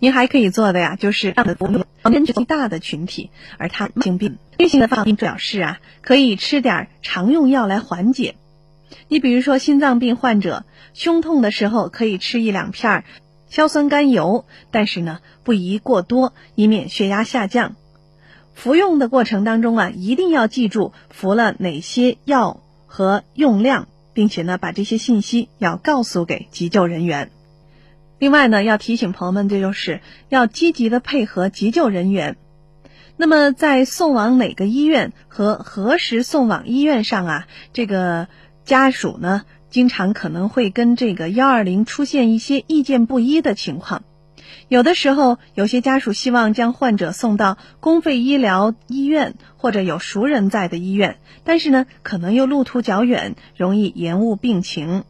您还可以做的呀，就是让的年纪大的群体，而他慢性病、慢性的发病表示啊，可以吃点常用药来缓解。你比如说心脏病患者，胸痛的时候可以吃一两片硝酸甘油，但是呢，不宜过多，以免血压下降。服用的过程当中啊，一定要记住服了哪些药和用量，并且呢，把这些信息要告诉给急救人员。另外呢，要提醒朋友们，这就是要积极的配合急救人员。那么在送往哪个医院和何时送往医院上啊，这个家属呢，经常可能会跟这个幺二零出现一些意见不一的情况。有的时候，有些家属希望将患者送到公费医疗医院或者有熟人在的医院，但是呢，可能又路途较远，容易延误病情。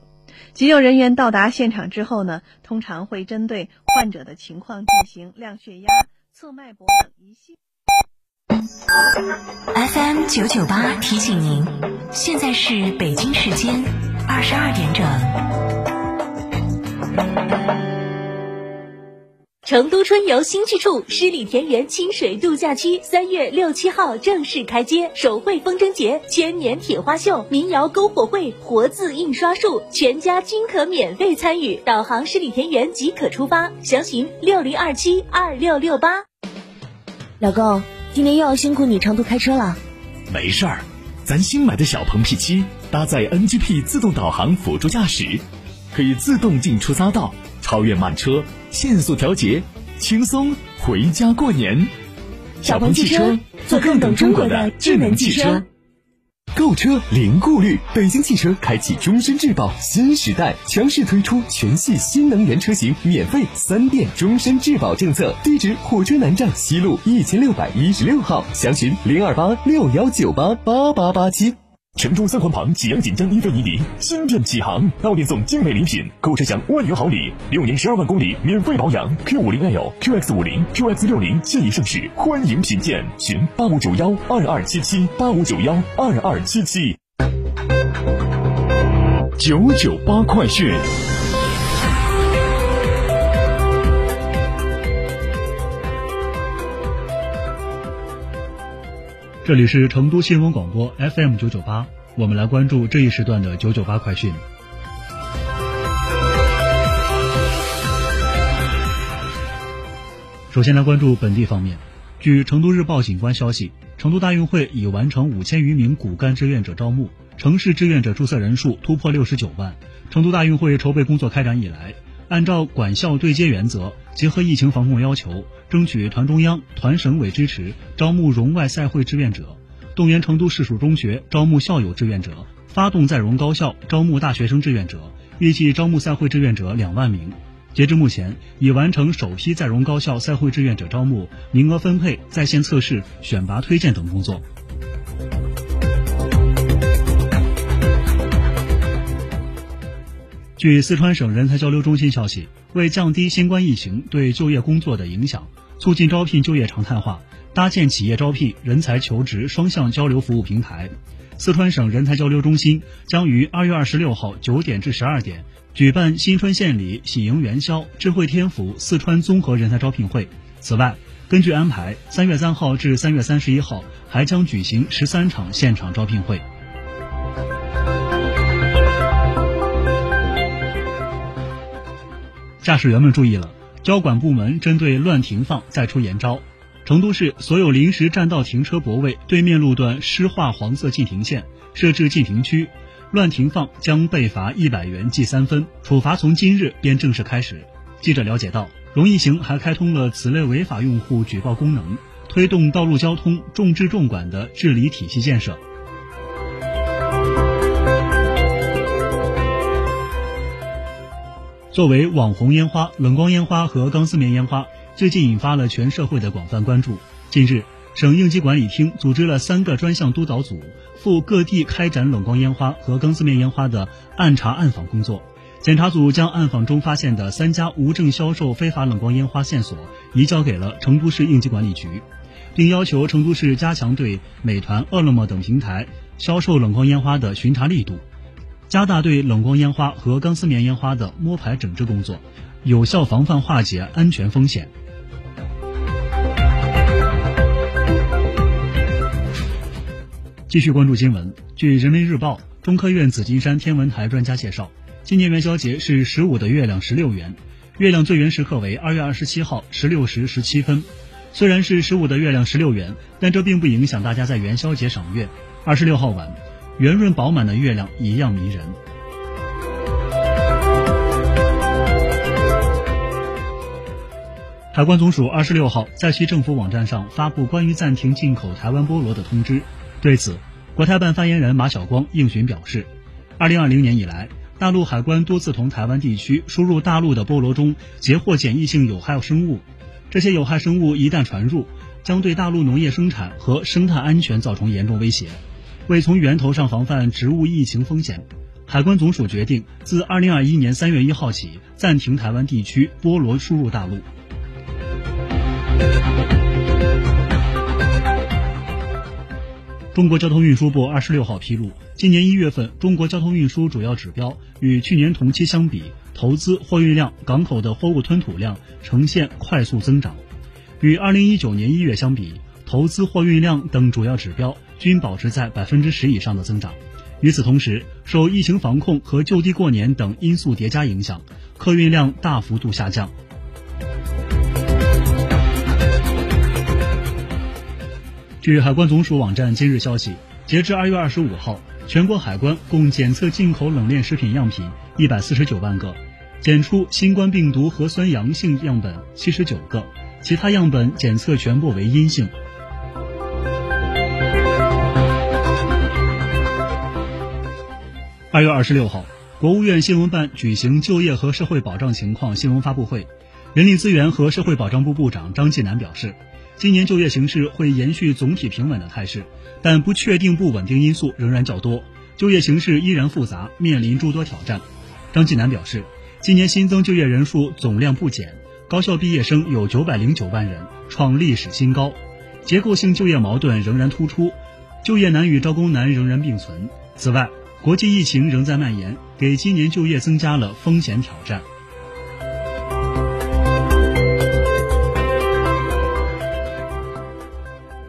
急救人员到达现场之后呢，通常会针对患者的情况进行量血压、测脉搏等一系。FM 九九八提醒您，现在是北京时间二十二点整。成都春游新去处，十里田园清水度假区三月六七号正式开街，手绘风筝节、千年铁花秀、民谣篝火会、活字印刷术，全家均可免费参与。导航十里田园即可出发，详询六零二七二六六八。老公，今天又要辛苦你长途开车了。没事儿，咱新买的小鹏 P 七搭载 NGP 自动导航辅助驾驶，可以自动进出匝道。超越慢车，限速调节，轻松回家过年。小鹏汽车，做更懂中国的智能汽车。购车零顾虑，北京汽车开启终身质保新时代，强势推出全系新能源车型免费三电终身质保政策。地址：火车南站西路一千六百一十六号，详询零二八六幺九八八八八七。成都三环旁启阳锦江一菲尼迪新店启航，到店送精美礼品，购车享万元好礼，六年十二万公里免费保养。Q 五零 L、QX 五零、QX 六零现已上市，欢迎品鉴。询八五九幺二二七七八五九幺二二七七。九九八快讯。这里是成都新闻广播 FM 九九八，我们来关注这一时段的九九八快讯。首先来关注本地方面，据成都日报警观消息，成都大运会已完成五千余名骨干志愿者招募，城市志愿者注册人数突破六十九万。成都大运会筹备工作开展以来。按照管校对接原则，结合疫情防控要求，争取团中央、团省委支持，招募融外赛会志愿者，动员成都市属中学招募校友志愿者，发动在融高校招募大学生志愿者，预计招募赛会志愿者两万名。截至目前，已完成首批在融高校赛会志愿者招募、名额分配、在线测试、选拔推荐等工作。据四川省人才交流中心消息，为降低新冠疫情对就业工作的影响，促进招聘就业常态化，搭建企业招聘、人才求职双向交流服务平台，四川省人才交流中心将于二月二十六号九点至十二点举办新春献礼喜迎元宵智慧天府四川综合人才招聘会。此外，根据安排，三月三号至三月三十一号还将举行十三场现场招聘会。驾驶员们注意了，交管部门针对乱停放再出严招。成都市所有临时占道停车泊位对面路段施画黄色禁停线，设置禁停区，乱停放将被罚一百元记三分，处罚从今日便正式开始。记者了解到，容易行还开通了此类违法用户举报功能，推动道路交通重治重管的治理体系建设。作为网红烟花，冷光烟花和钢丝棉烟花最近引发了全社会的广泛关注。近日，省应急管理厅组织了三个专项督导组，赴各地开展冷光烟花和钢丝棉烟花的暗查暗访工作。检查组将暗访中发现的三家无证销售非法冷光烟花线索移交给了成都市应急管理局，并要求成都市加强对美团、饿了么等平台销售冷光烟花的巡查力度。加大对冷光烟花和钢丝棉烟花的摸排整治工作有效防范化解安全风险。继续关注新闻。据人民日报中科院紫金山天文台专家介绍今年元宵节是十五的月亮十六圆月亮最圆时刻为二月二十七号十六时十七分。虽然是十五的月亮十六圆但这并不影响大家在元宵节赏月。二十六号晚圆润饱满的月亮一样迷人。海关总署二十六号在其政府网站上发布关于暂停进口台湾菠萝的通知。对此，国台办发言人马晓光应询表示，二零二零年以来，大陆海关多次同台湾地区输入大陆的菠萝中截获检疫性有害生物。这些有害生物一旦传入，将对大陆农业生产和生态安全造成严重威胁。为从源头上防范植物疫情风险，海关总署决定自二零二一年三月一号起暂停台湾地区菠萝输入大陆。中国交通运输部二十六号披露，今年一月份中国交通运输主要指标与去年同期相比。投资、货运量、港口的货物吞吐量呈现快速增长，与二零一九年一月相比，投资、货运量等主要指标均保持在百分之十以上的增长。与此同时，受疫情防控和就地过年等因素叠加影响，客运量大幅度下降。据海关总署网站今日消息，截至二月二十五号，全国海关共检测进口冷链食品样品一百四十九万个。检出新冠病毒核酸阳性样本七十九个，其他样本检测全部为阴性。二月二十六号，国务院新闻办举行就业和社会保障情况新闻发布会，人力资源和社会保障部部长张继南表示，今年就业形势会延续总体平稳的态势，但不确定不稳定因素仍然较多，就业形势依然复杂，面临诸多挑战。张继南表示。今年新增就业人数总量不减，高校毕业生有九百零九万人，创历史新高。结构性就业矛盾仍然突出，就业难与招工难仍然并存。此外，国际疫情仍在蔓延，给今年就业增加了风险挑战。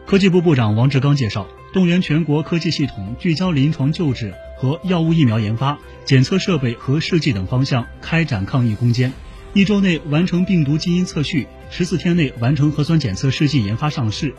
科技部部长王志刚介绍，动员全国科技系统，聚焦临床救治。和药物疫苗研发、检测设备和试剂等方向开展抗疫攻坚，一周内完成病毒基因测序，十四天内完成核酸检测试剂研发上市，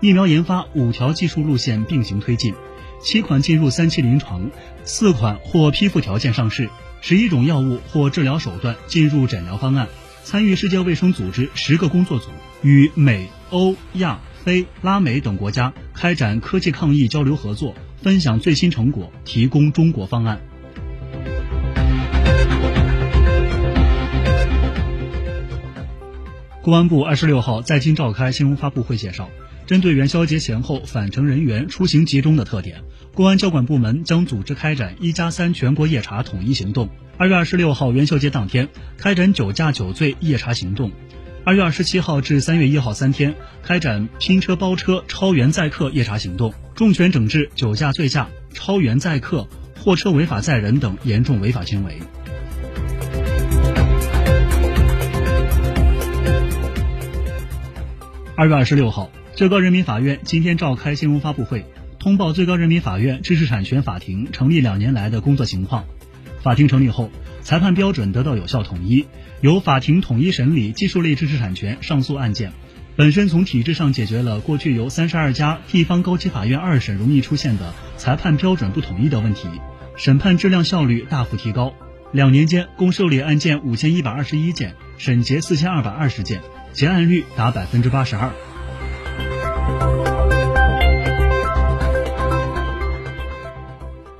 疫苗研发五条技术路线并行推进，七款进入三期临床，四款获批复条件上市，十一种药物或治疗手段进入诊疗方案，参与世界卫生组织十个工作组，与美、欧、亚、非、拉美等国家开展科技抗疫交流合作。分享最新成果，提供中国方案。公安部二十六号在京召开新闻发布会介绍，针对元宵节前后返程人员出行集中的特点，公安交管部门将组织开展“一加三”全国夜查统一行动。二月二十六号元宵节当天，开展酒驾酒醉夜查行动。二月二十七号至三月一号三天，开展拼车包车、超员载客夜查行动，重拳整治酒驾、醉驾、超员载客、货车违法载人等严重违法行为。二月二十六号，最高人民法院今天召开新闻发布会，通报最高人民法院知识产权法庭成立两年来的工作情况。法庭成立后，裁判标准得到有效统一。由法庭统一审理技术类知识产权上诉案件，本身从体制上解决了过去由三十二家地方高级法院二审容易出现的裁判标准不统一的问题，审判质量效率大幅提高。两年间共受理案件五千一百二十一件，审结四千二百二十件，结案率达百分之八十二。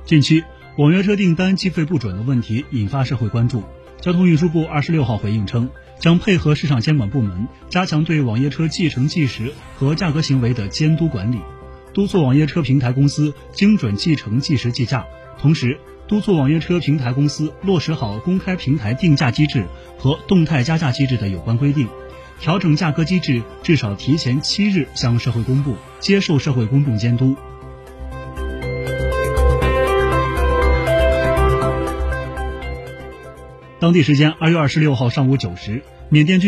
近期网约车订单计费不准的问题引发社会关注。交通运输部二十六号回应称，将配合市场监管部门，加强对网约车计程计时和价格行为的监督管理，督促网约车平台公司精准计程计时计价，同时督促网约车平台公司落实好公开平台定价机制和动态加价机制的有关规定，调整价格机制，至少提前七日向社会公布，接受社会公众监督。当地时间二月二十六号上午九时，缅甸军。